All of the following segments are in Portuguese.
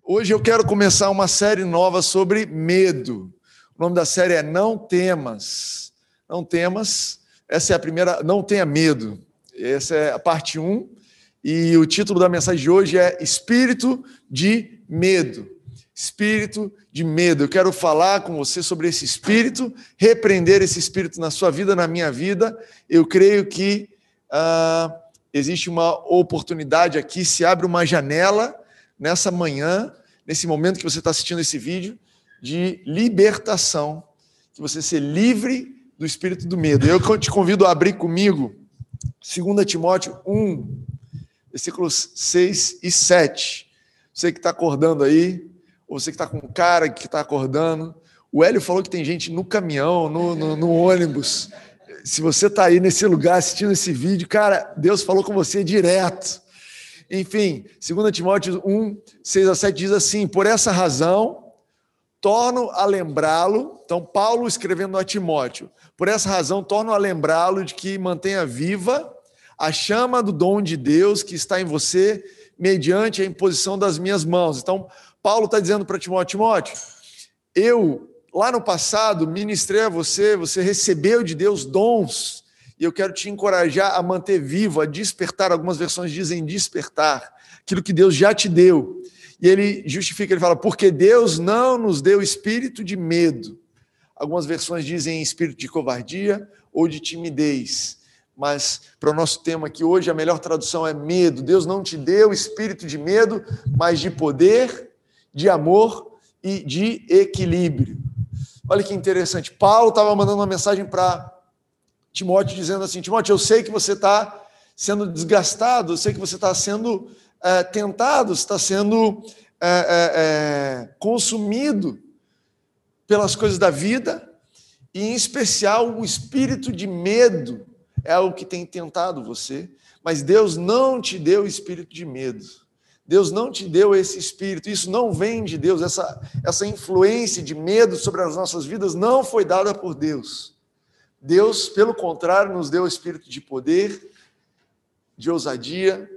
Hoje eu quero começar uma série nova sobre medo. O nome da série é Não Temas. Não temas. Essa é a primeira. Não tenha medo. Essa é a parte 1. E o título da mensagem de hoje é Espírito de Medo. Espírito de medo. Eu quero falar com você sobre esse espírito, repreender esse espírito na sua vida, na minha vida. Eu creio que uh, existe uma oportunidade aqui, se abre uma janela nessa manhã, nesse momento que você está assistindo esse vídeo, de libertação, que você ser livre do espírito do medo. Eu te convido a abrir comigo 2 Timóteo 1, versículos 6 e 7. Você que está acordando aí, ou você que está com cara que está acordando. O Hélio falou que tem gente no caminhão, no, no, no ônibus. Se você está aí nesse lugar assistindo esse vídeo, cara, Deus falou com você direto. Enfim, 2 Timóteo 1, 6 a 7 diz assim: Por essa razão, torno a lembrá-lo. Então, Paulo escrevendo a Timóteo: Por essa razão, torno a lembrá-lo de que mantenha viva a chama do dom de Deus que está em você, mediante a imposição das minhas mãos. Então, Paulo está dizendo para Timóteo: Timóteo, eu lá no passado ministrei a você, você recebeu de Deus dons e eu quero te encorajar a manter vivo, a despertar. Algumas versões dizem despertar aquilo que Deus já te deu. E ele justifica, ele fala, porque Deus não nos deu espírito de medo. Algumas versões dizem espírito de covardia ou de timidez. Mas para o nosso tema aqui hoje, a melhor tradução é medo. Deus não te deu espírito de medo, mas de poder, de amor e de equilíbrio. Olha que interessante. Paulo estava mandando uma mensagem para Timóteo dizendo assim: Timóteo, eu sei que você está sendo desgastado, eu sei que você está sendo é, tentado, está sendo é, é, consumido pelas coisas da vida, e em especial o espírito de medo é o que tem tentado você, mas Deus não te deu espírito de medo. Deus não te deu esse espírito, isso não vem de Deus, essa, essa influência de medo sobre as nossas vidas não foi dada por Deus. Deus, pelo contrário, nos deu o espírito de poder, de ousadia,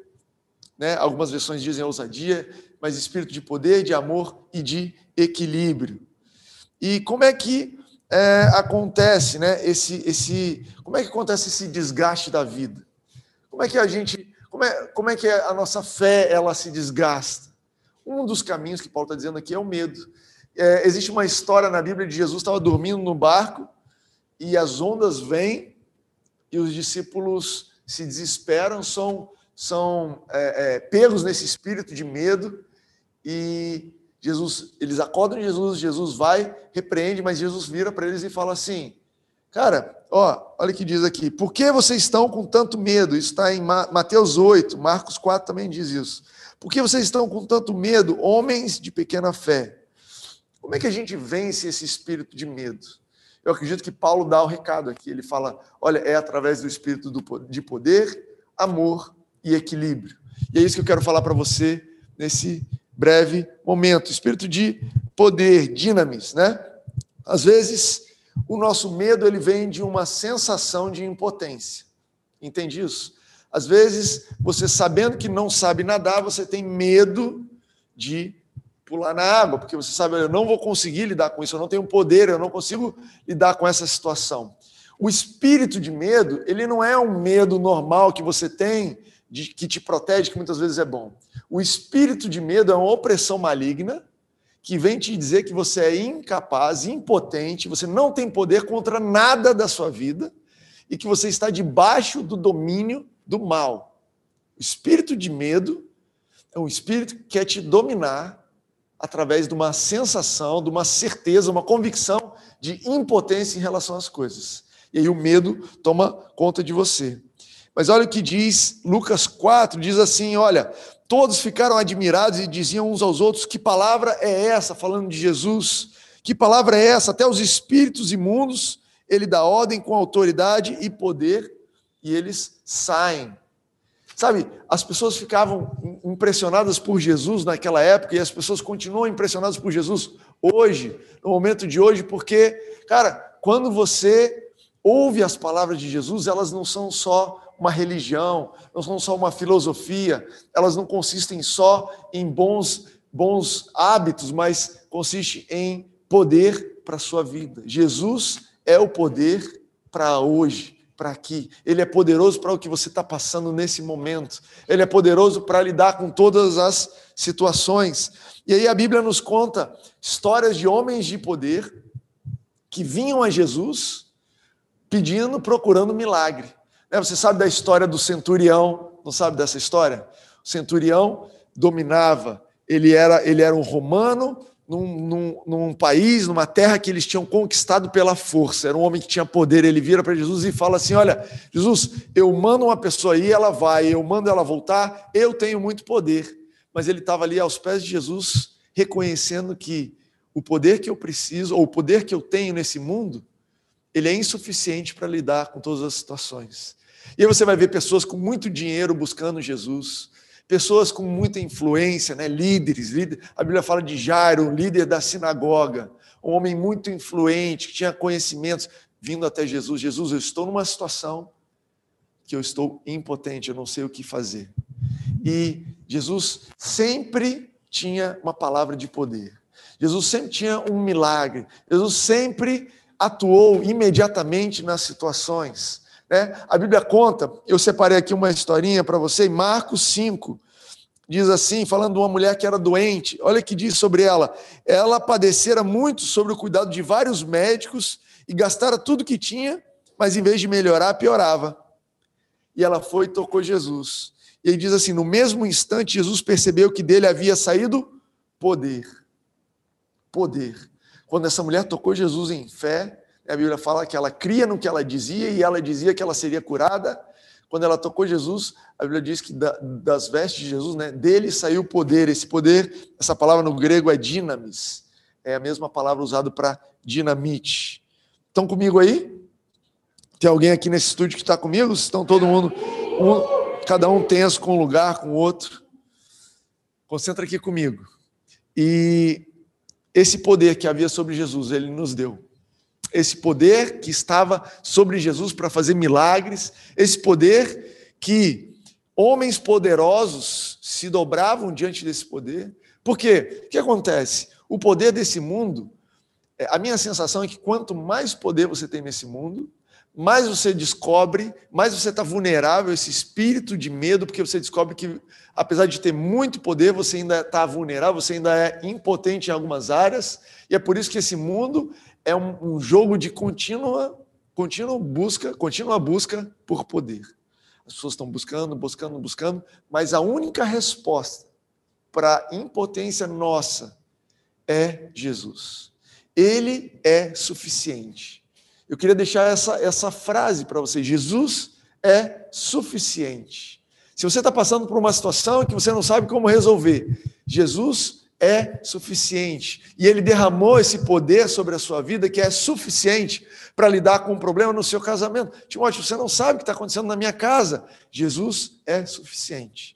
né? algumas versões dizem ousadia, mas espírito de poder, de amor e de equilíbrio. E como é que é, acontece, né? Esse, esse, como é que acontece esse desgaste da vida? Como é que a gente, como é, como é que a nossa fé ela se desgasta? Um dos caminhos que Paulo está dizendo aqui é o medo. É, existe uma história na Bíblia de Jesus estava dormindo no barco e as ondas vêm e os discípulos se desesperam, são, são é, é, pegos nesse espírito de medo e Jesus, eles acordam Jesus, Jesus vai, repreende, mas Jesus vira para eles e fala assim: Cara, ó, olha o que diz aqui. Por que vocês estão com tanto medo? Isso está em Mateus 8, Marcos 4 também diz isso. Por que vocês estão com tanto medo, homens de pequena fé? Como é que a gente vence esse espírito de medo? Eu acredito que Paulo dá o recado aqui. Ele fala: olha, é através do espírito de poder, amor e equilíbrio. E é isso que eu quero falar para você nesse breve momento. Espírito de poder, dinamis, né? Às vezes, o nosso medo ele vem de uma sensação de impotência. Entende isso? Às vezes, você sabendo que não sabe nadar, você tem medo de pular na água, porque você sabe, eu não vou conseguir lidar com isso, eu não tenho poder, eu não consigo lidar com essa situação. O espírito de medo, ele não é um medo normal que você tem, de, que te protege, que muitas vezes é bom. O espírito de medo é uma opressão maligna que vem te dizer que você é incapaz, impotente, você não tem poder contra nada da sua vida e que você está debaixo do domínio do mal. O espírito de medo é um espírito que quer te dominar através de uma sensação, de uma certeza, uma convicção de impotência em relação às coisas. E aí o medo toma conta de você. Mas olha o que diz Lucas 4, diz assim, olha, todos ficaram admirados e diziam uns aos outros, que palavra é essa, falando de Jesus, que palavra é essa? Até os espíritos imundos, ele dá ordem com autoridade e poder, e eles saem. Sabe, as pessoas ficavam impressionadas por Jesus naquela época e as pessoas continuam impressionadas por Jesus hoje, no momento de hoje, porque, cara, quando você ouve as palavras de Jesus, elas não são só uma religião, não são só uma filosofia, elas não consistem só em bons bons hábitos, mas consiste em poder para a sua vida. Jesus é o poder para hoje, para aqui. Ele é poderoso para o que você está passando nesse momento. Ele é poderoso para lidar com todas as situações. E aí a Bíblia nos conta histórias de homens de poder que vinham a Jesus pedindo, procurando milagre. Né, você sabe da história do centurião? Não sabe dessa história? O centurião dominava, ele era, ele era um romano num, num, num, país, numa terra que eles tinham conquistado pela força. Era um homem que tinha poder. Ele vira para Jesus e fala assim: Olha, Jesus, eu mando uma pessoa aí, ela vai, eu mando ela voltar, eu tenho muito poder. Mas ele estava ali aos pés de Jesus, reconhecendo que o poder que eu preciso, ou o poder que eu tenho nesse mundo, ele é insuficiente para lidar com todas as situações. E aí você vai ver pessoas com muito dinheiro buscando Jesus, pessoas com muita influência, né? líderes, líder, a Bíblia fala de Jairo, líder da sinagoga, um homem muito influente, que tinha conhecimentos, vindo até Jesus. Jesus, eu estou numa situação que eu estou impotente, eu não sei o que fazer. E Jesus sempre tinha uma palavra de poder. Jesus sempre tinha um milagre. Jesus sempre atuou imediatamente nas situações. Né? A Bíblia conta, eu separei aqui uma historinha para você, Marcos 5, diz assim, falando de uma mulher que era doente, olha o que diz sobre ela. Ela padecera muito sobre o cuidado de vários médicos e gastara tudo que tinha, mas em vez de melhorar, piorava. E ela foi e tocou Jesus. E ele diz assim: no mesmo instante, Jesus percebeu que dele havia saído poder. Poder. Quando essa mulher tocou Jesus em fé, a Bíblia fala que ela cria no que ela dizia e ela dizia que ela seria curada. Quando ela tocou Jesus, a Bíblia diz que das vestes de Jesus, né, dele saiu o poder. Esse poder, essa palavra no grego é dinamis, é a mesma palavra usada para dinamite. Estão comigo aí? Tem alguém aqui nesse estúdio que está comigo? Estão todo mundo, um, cada um tenso com um lugar, com o outro. Concentra aqui comigo. E esse poder que havia sobre Jesus, ele nos deu esse poder que estava sobre Jesus para fazer milagres, esse poder que homens poderosos se dobravam diante desse poder. Por quê? O que acontece? O poder desse mundo, é, a minha sensação é que quanto mais poder você tem nesse mundo, mais você descobre, mais você está vulnerável a esse espírito de medo, porque você descobre que, apesar de ter muito poder, você ainda está vulnerável, você ainda é impotente em algumas áreas, e é por isso que esse mundo é um, um jogo de contínua, contínua busca, contínua busca por poder. As pessoas estão buscando, buscando, buscando, mas a única resposta para a impotência nossa é Jesus. Ele é suficiente. Eu queria deixar essa, essa frase para você: Jesus é suficiente. Se você está passando por uma situação que você não sabe como resolver, Jesus é suficiente. E ele derramou esse poder sobre a sua vida que é suficiente para lidar com um problema no seu casamento. Timóteo, você não sabe o que está acontecendo na minha casa. Jesus é suficiente.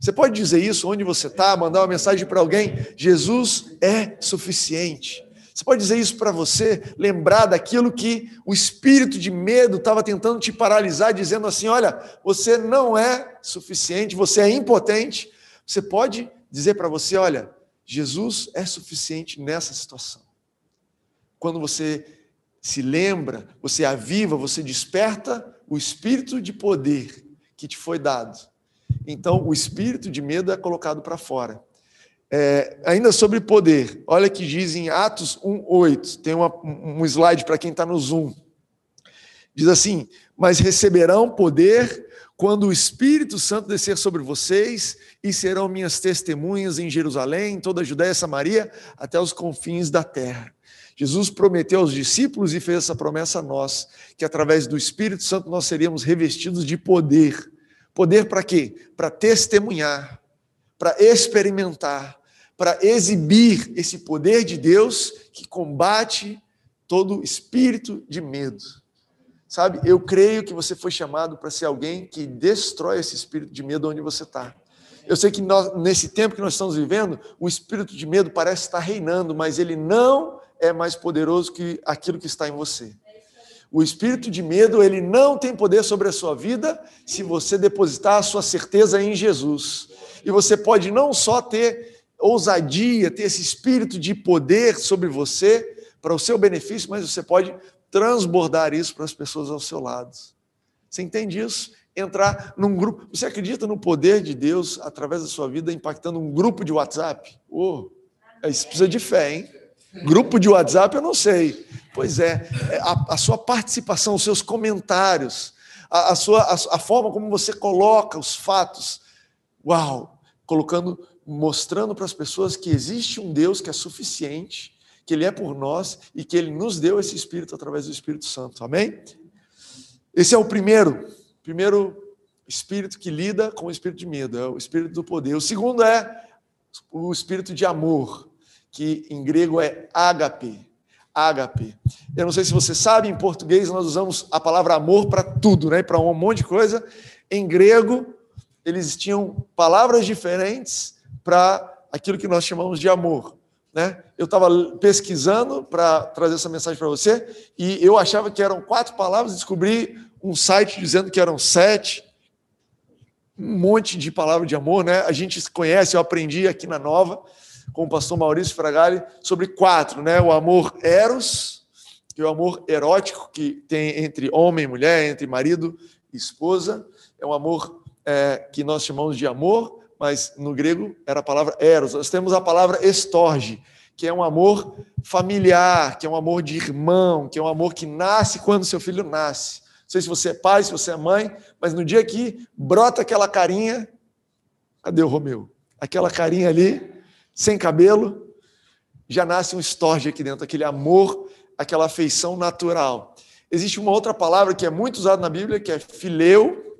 Você pode dizer isso onde você está, mandar uma mensagem para alguém: Jesus é suficiente. Você pode dizer isso para você, lembrar daquilo que o espírito de medo estava tentando te paralisar, dizendo assim: olha, você não é suficiente, você é impotente. Você pode dizer para você: olha, Jesus é suficiente nessa situação. Quando você se lembra, você aviva, você desperta o espírito de poder que te foi dado. Então, o espírito de medo é colocado para fora. É, ainda sobre poder, olha que diz em Atos 1,8, tem uma, um slide para quem está no Zoom. Diz assim: Mas receberão poder quando o Espírito Santo descer sobre vocês, e serão minhas testemunhas em Jerusalém, toda a Judéia e Samaria, até os confins da terra. Jesus prometeu aos discípulos e fez essa promessa a nós, que através do Espírito Santo nós seríamos revestidos de poder. Poder para quê? Para testemunhar, para experimentar, para exibir esse poder de Deus que combate todo espírito de medo. Sabe, eu creio que você foi chamado para ser alguém que destrói esse espírito de medo onde você está. Eu sei que nós, nesse tempo que nós estamos vivendo, o espírito de medo parece estar reinando, mas ele não é mais poderoso que aquilo que está em você. O espírito de medo, ele não tem poder sobre a sua vida se você depositar a sua certeza em Jesus. E você pode não só ter ousadia, ter esse espírito de poder sobre você para o seu benefício, mas você pode transbordar isso para as pessoas ao seu lado. Você entende isso? Entrar num grupo. Você acredita no poder de Deus através da sua vida impactando um grupo de WhatsApp? Oh, isso precisa de fé, hein? Grupo de WhatsApp eu não sei. Pois é, é a, a sua participação, os seus comentários, a, a sua, a, a forma como você coloca os fatos. Uau! Colocando, mostrando para as pessoas que existe um Deus que é suficiente, que Ele é por nós e que Ele nos deu esse Espírito através do Espírito Santo. Amém? Esse é o primeiro, primeiro espírito que lida com o espírito de medo, é o espírito do poder. O segundo é o espírito de amor, que em grego é ágape. Ágape. Eu não sei se você sabe, em português nós usamos a palavra amor para tudo, né? Para um monte de coisa. Em grego, eles tinham palavras diferentes para aquilo que nós chamamos de amor. Né? Eu estava pesquisando para trazer essa mensagem para você e eu achava que eram quatro palavras, descobri um site dizendo que eram sete, um monte de palavras de amor, né? A gente conhece, eu aprendi aqui na Nova com o pastor Maurício Fragali sobre quatro, né? O amor eros, que é o amor erótico que tem entre homem e mulher, entre marido e esposa, é um amor é, que nós chamamos de amor, mas no grego era a palavra eros. Nós temos a palavra estorge, que é um amor familiar, que é um amor de irmão, que é um amor que nasce quando seu filho nasce. Não sei se você é pai, se você é mãe, mas no dia que brota aquela carinha, cadê o Romeu? Aquela carinha ali, sem cabelo, já nasce um estorge aqui dentro, aquele amor, aquela afeição natural. Existe uma outra palavra que é muito usada na Bíblia, que é fileu,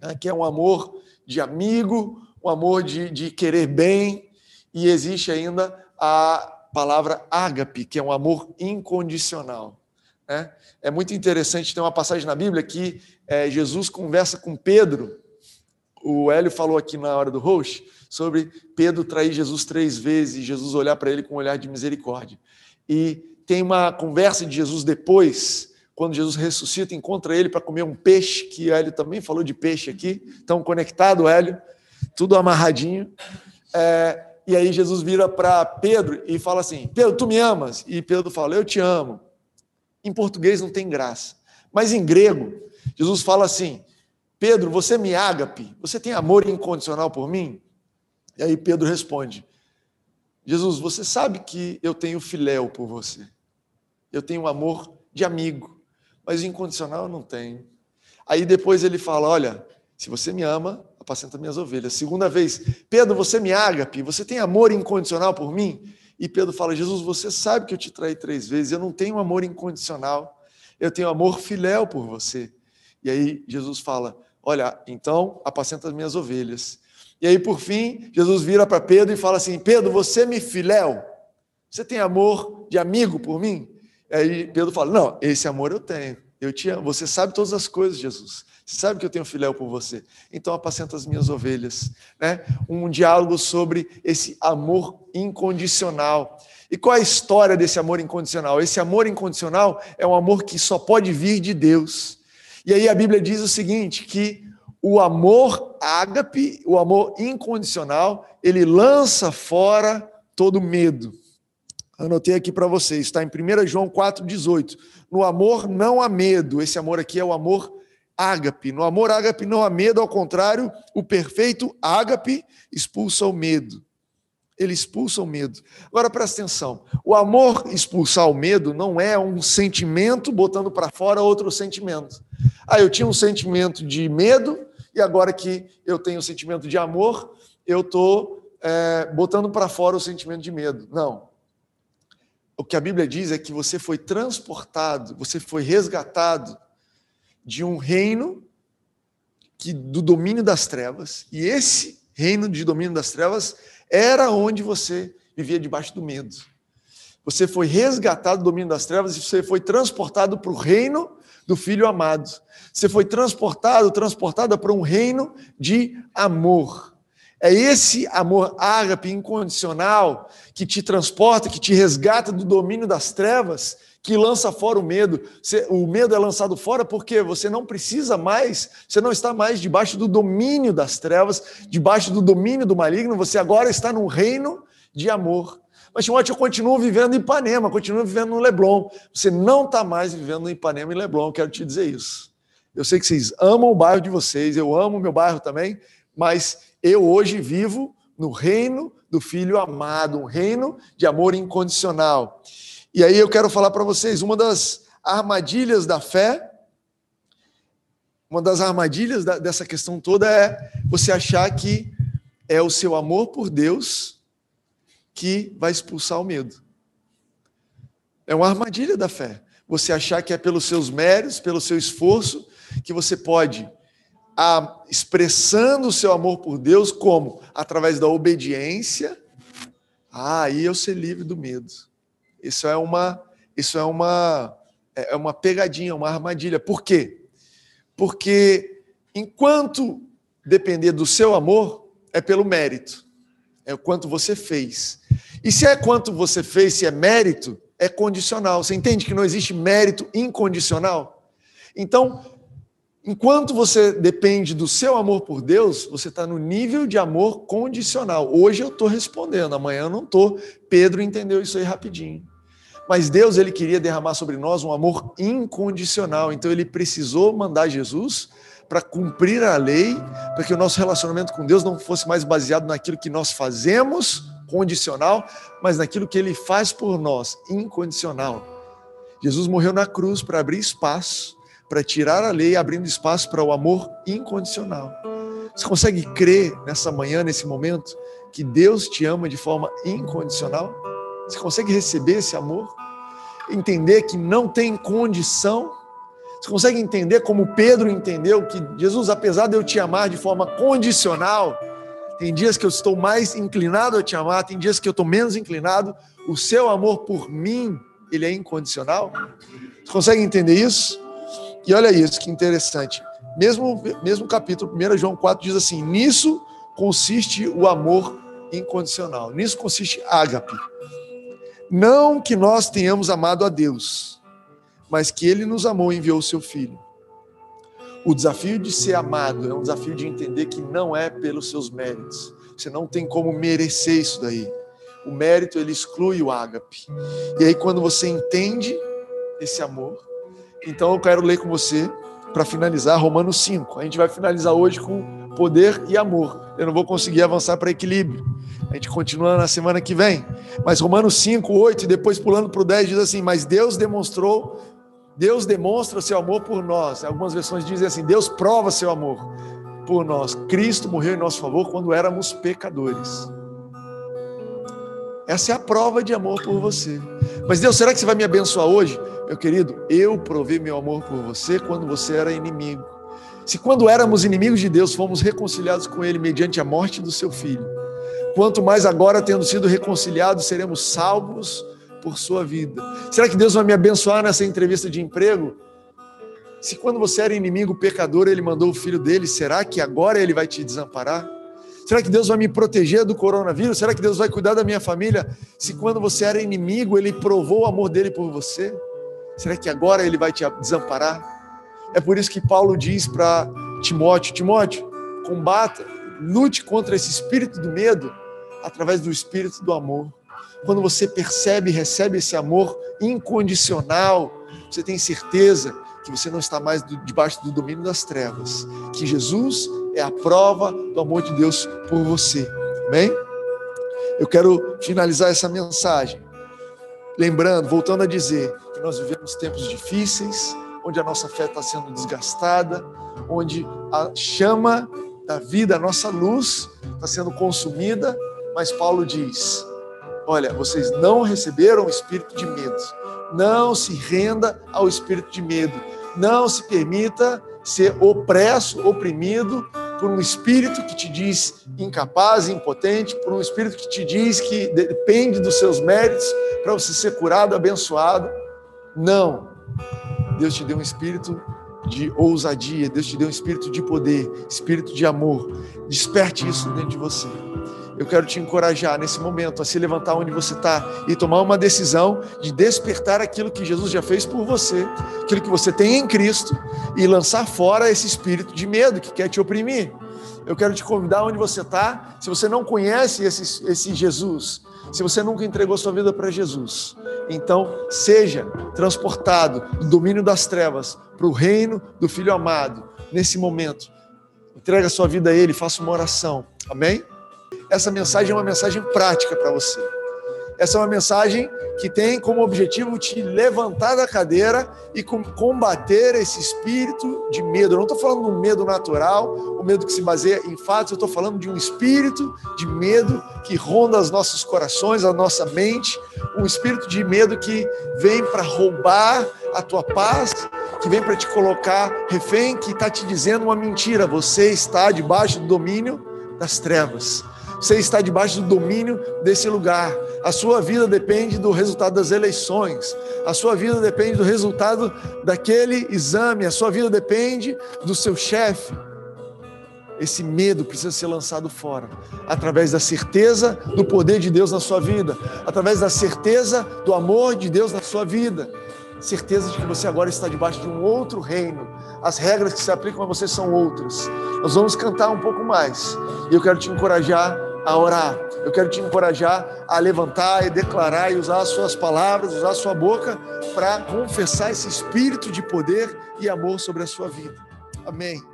né, que é um amor de amigo, um amor de, de querer bem, e existe ainda a palavra ágape, que é um amor incondicional. Né? É muito interessante, tem uma passagem na Bíblia que é, Jesus conversa com Pedro. O Hélio falou aqui na hora do host sobre Pedro trair Jesus três vezes e Jesus olhar para ele com um olhar de misericórdia. E tem uma conversa de Jesus depois, quando Jesus ressuscita, encontra ele para comer um peixe, que o Hélio também falou de peixe aqui, estão conectado, Hélio, tudo amarradinho. É, e aí Jesus vira para Pedro e fala assim: Pedro, tu me amas? E Pedro fala: Eu te amo. Em português não tem graça. Mas em grego, Jesus fala assim: Pedro, você me ágape, você tem amor incondicional por mim? E aí Pedro responde: Jesus, você sabe que eu tenho filéu por você. Eu tenho amor de amigo, mas incondicional eu não tenho. Aí depois ele fala: Olha, se você me ama, apacenta minhas ovelhas. Segunda vez, Pedro, você me ágape, você tem amor incondicional por mim? E Pedro fala: Jesus, você sabe que eu te traí três vezes, eu não tenho amor incondicional, eu tenho amor filéu por você. E aí Jesus fala: Olha, então apacenta as minhas ovelhas. E aí, por fim, Jesus vira para Pedro e fala assim: Pedro, você me filéu? Você tem amor de amigo por mim? E aí Pedro fala: Não, esse amor eu tenho. Eu te amo. Você sabe todas as coisas, Jesus. Você sabe que eu tenho filéu por você. Então apacenta as minhas ovelhas. Né? Um diálogo sobre esse amor incondicional. E qual é a história desse amor incondicional? Esse amor incondicional é um amor que só pode vir de Deus. E aí a Bíblia diz o seguinte: que o amor ágape, o amor incondicional, ele lança fora todo medo. Anotei aqui para vocês, está em 1 João 4,18. No amor não há medo. Esse amor aqui é o amor ágape. No amor ágape não há medo, ao contrário, o perfeito ágape expulsa o medo. Ele expulsa o medo. Agora presta atenção: o amor expulsar o medo não é um sentimento botando para fora outro sentimento. Ah, eu tinha um sentimento de medo e agora que eu tenho o um sentimento de amor, eu estou é, botando para fora o sentimento de medo. Não. O que a Bíblia diz é que você foi transportado, você foi resgatado de um reino que do domínio das trevas, e esse reino de domínio das trevas era onde você vivia debaixo do medo. Você foi resgatado do domínio das trevas e você foi transportado para o reino do Filho amado. Você foi transportado, transportada para um reino de amor. É esse amor ágape incondicional que te transporta, que te resgata do domínio das trevas que lança fora o medo. O medo é lançado fora porque você não precisa mais, você não está mais debaixo do domínio das trevas, debaixo do domínio do maligno, você agora está num reino de amor. Mas, Timóteo, eu continuo vivendo em Ipanema, continuo vivendo no Leblon. Você não está mais vivendo em Ipanema e Leblon, quero te dizer isso. Eu sei que vocês amam o bairro de vocês, eu amo o meu bairro também, mas eu hoje vivo no reino do Filho amado, um reino de amor incondicional. E aí eu quero falar para vocês, uma das armadilhas da fé, uma das armadilhas da, dessa questão toda é você achar que é o seu amor por Deus que vai expulsar o medo. É uma armadilha da fé. Você achar que é pelos seus méritos, pelo seu esforço, que você pode, a, expressando o seu amor por Deus, como? Através da obediência, ah, aí eu ser livre do medo. Isso é uma, isso é uma, é uma pegadinha, uma armadilha. Por quê? Porque enquanto depender do seu amor, é pelo mérito, é o quanto você fez. E se é quanto você fez, se é mérito, é condicional. Você entende que não existe mérito incondicional? Então, enquanto você depende do seu amor por Deus, você está no nível de amor condicional. Hoje eu estou respondendo, amanhã eu não estou. Pedro entendeu isso aí rapidinho. Mas Deus ele queria derramar sobre nós um amor incondicional, então ele precisou mandar Jesus para cumprir a lei, para que o nosso relacionamento com Deus não fosse mais baseado naquilo que nós fazemos, condicional, mas naquilo que ele faz por nós, incondicional. Jesus morreu na cruz para abrir espaço, para tirar a lei, abrindo espaço para o amor incondicional. Você consegue crer nessa manhã, nesse momento, que Deus te ama de forma incondicional? Você consegue receber esse amor? Entender que não tem condição? Você consegue entender como Pedro entendeu que Jesus, apesar de eu te amar de forma condicional, tem dias que eu estou mais inclinado a te amar, tem dias que eu estou menos inclinado. O seu amor por mim, ele é incondicional. Você consegue entender isso? E olha isso, que interessante. Mesmo, mesmo capítulo 1 João 4 diz assim: Nisso consiste o amor incondicional. Nisso consiste ágape. Não que nós tenhamos amado a Deus, mas que Ele nos amou e enviou o seu Filho. O desafio de ser amado é um desafio de entender que não é pelos seus méritos. Você não tem como merecer isso daí. O mérito ele exclui o ágape. E aí quando você entende esse amor, então eu quero ler com você para finalizar Romanos 5. A gente vai finalizar hoje com poder e amor. Eu não vou conseguir avançar para equilíbrio. A gente continua na semana que vem. Mas Romanos 5, 8, e depois pulando para o 10, diz assim: Mas Deus demonstrou, Deus demonstra seu amor por nós. Algumas versões dizem assim: Deus prova seu amor por nós. Cristo morreu em nosso favor quando éramos pecadores. Essa é a prova de amor por você. Mas Deus, será que você vai me abençoar hoje? Meu querido, eu provei meu amor por você quando você era inimigo. Se quando éramos inimigos de Deus, fomos reconciliados com Ele mediante a morte do seu filho, quanto mais agora, tendo sido reconciliados, seremos salvos por sua vida. Será que Deus vai me abençoar nessa entrevista de emprego? Se quando você era inimigo, pecador, Ele mandou o filho dele, será que agora Ele vai te desamparar? Será que Deus vai me proteger do coronavírus? Será que Deus vai cuidar da minha família? Se quando você era inimigo, Ele provou o amor dele por você? Será que agora Ele vai te desamparar? É por isso que Paulo diz para Timóteo: Timóteo, combata, lute contra esse espírito do medo através do espírito do amor. Quando você percebe e recebe esse amor incondicional, você tem certeza que você não está mais debaixo do domínio das trevas, que Jesus é a prova do amor de Deus por você. Amém? Eu quero finalizar essa mensagem lembrando, voltando a dizer nós vivemos tempos difíceis, onde a nossa fé está sendo desgastada, onde a chama da vida, a nossa luz, está sendo consumida, mas Paulo diz: olha, vocês não receberam o espírito de medo, não se renda ao espírito de medo, não se permita ser opresso, oprimido por um espírito que te diz incapaz, impotente, por um espírito que te diz que depende dos seus méritos para você ser curado, abençoado. Não. Deus te deu um espírito de ousadia, Deus te deu um espírito de poder, espírito de amor. Desperte isso dentro de você. eu quero te encorajar nesse momento a se levantar onde você está e tomar uma decisão de despertar aquilo que Jesus já fez por você, aquilo que você tem em Cristo e lançar fora esse espírito de medo que quer te oprimir. Eu quero te convidar onde você está. Se você não conhece esse, esse Jesus, se você nunca entregou sua vida para Jesus, então seja transportado do domínio das trevas para o reino do Filho amado nesse momento. Entrega sua vida a Ele, faça uma oração. Amém? Essa mensagem é uma mensagem prática para você. Essa é uma mensagem que tem como objetivo te levantar da cadeira e combater esse espírito de medo. Eu não estou falando um medo natural, o medo que se baseia em fatos, eu estou falando de um espírito de medo que ronda os nossos corações, a nossa mente, um espírito de medo que vem para roubar a tua paz, que vem para te colocar refém, que está te dizendo uma mentira. Você está debaixo do domínio das trevas. Você está debaixo do domínio desse lugar. A sua vida depende do resultado das eleições. A sua vida depende do resultado daquele exame. A sua vida depende do seu chefe. Esse medo precisa ser lançado fora através da certeza do poder de Deus na sua vida, através da certeza do amor de Deus na sua vida, certeza de que você agora está debaixo de um outro reino. As regras que se aplicam a você são outras. Nós vamos cantar um pouco mais e eu quero te encorajar a orar. Eu quero te encorajar a levantar e declarar e usar as suas palavras, usar a sua boca para confessar esse espírito de poder e amor sobre a sua vida. Amém.